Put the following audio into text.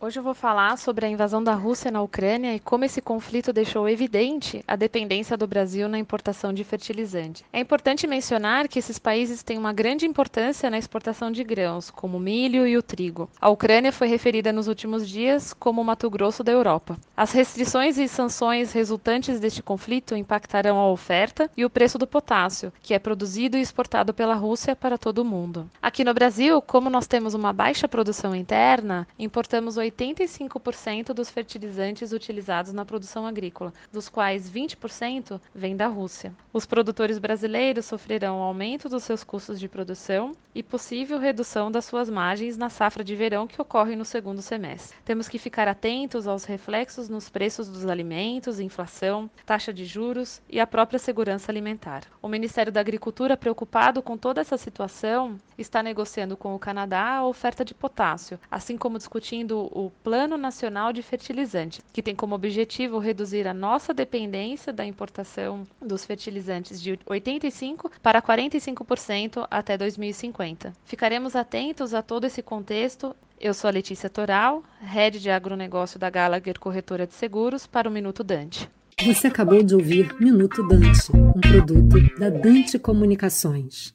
Hoje eu vou falar sobre a invasão da Rússia na Ucrânia e como esse conflito deixou evidente a dependência do Brasil na importação de fertilizante. É importante mencionar que esses países têm uma grande importância na exportação de grãos, como o milho e o trigo. A Ucrânia foi referida nos últimos dias como o Mato Grosso da Europa. As restrições e sanções resultantes deste conflito impactarão a oferta e o preço do potássio, que é produzido e exportado pela Rússia para todo o mundo. Aqui no Brasil, como nós temos uma baixa produção interna, importamos 85% dos fertilizantes utilizados na produção agrícola, dos quais 20% vem da Rússia. Os produtores brasileiros sofrerão aumento dos seus custos de produção e possível redução das suas margens na safra de verão que ocorre no segundo semestre. Temos que ficar atentos aos reflexos nos preços dos alimentos, inflação, taxa de juros e a própria segurança alimentar. O Ministério da Agricultura, preocupado com toda essa situação, está negociando com o Canadá a oferta de potássio, assim como discutindo o Plano Nacional de Fertilizante, que tem como objetivo reduzir a nossa dependência da importação dos fertilizantes de 85% para 45% até 2050. Ficaremos atentos a todo esse contexto eu sou a Letícia Toral, head de agronegócio da Gallagher Corretora de Seguros, para o Minuto Dante. Você acabou de ouvir Minuto Dante, um produto da Dante Comunicações.